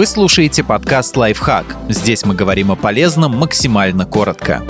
Вы слушаете подкаст «Лайфхак». Здесь мы говорим о полезном максимально коротко.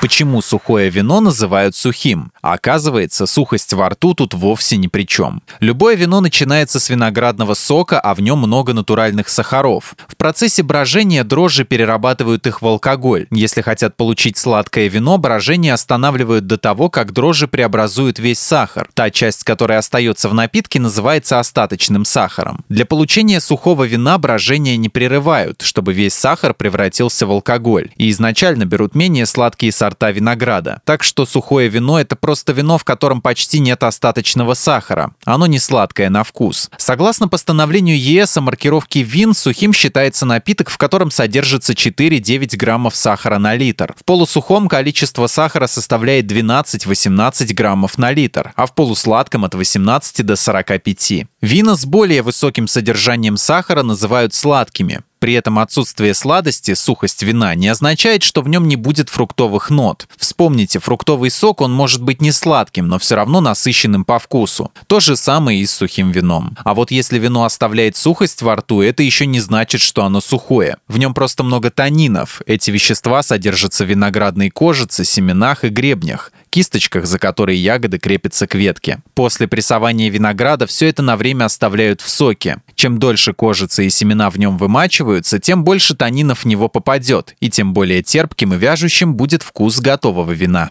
Почему сухое вино называют сухим? А оказывается, сухость во рту тут вовсе ни при чем. Любое вино начинается с виноградного сока, а в нем много натуральных сахаров. В процессе брожения дрожжи перерабатывают их в алкоголь. Если хотят получить сладкое вино, брожение останавливают до того, как дрожжи преобразуют весь сахар. Та часть, которая остается в напитке, называется остаточным сахаром. Для получения сухого вина брожение не прерывают, чтобы весь сахар превратился в алкоголь. И изначально берут менее сладкие сорта винограда. Так что сухое вино – это просто вино, в котором почти нет остаточного сахара. Оно не сладкое на вкус. Согласно постановлению ЕС о маркировке вин, сухим считается напиток, в котором содержится 4-9 граммов сахара на литр. В полусухом количество сахара составляет 12-18 граммов на литр, а в полусладком от 18 до 45. Вина с более высоким содержанием сахара называют сладкими. При этом отсутствие сладости, сухость вина, не означает, что в нем не будет фруктовых нот. Вспомните, фруктовый сок, он может быть не сладким, но все равно насыщенным по вкусу. То же самое и с сухим вином. А вот если вино оставляет сухость во рту, это еще не значит, что оно сухое. В нем просто много танинов. Эти вещества содержатся в виноградной кожице, семенах и гребнях кисточках, за которые ягоды крепятся к ветке. После прессования винограда все это на время оставляют в соке. Чем дольше кожица и семена в нем вымачиваются, тем больше танинов в него попадет, и тем более терпким и вяжущим будет вкус готового вина.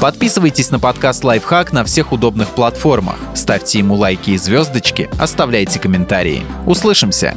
Подписывайтесь на подкаст «Лайфхак» на всех удобных платформах. Ставьте ему лайки и звездочки, оставляйте комментарии. Услышимся!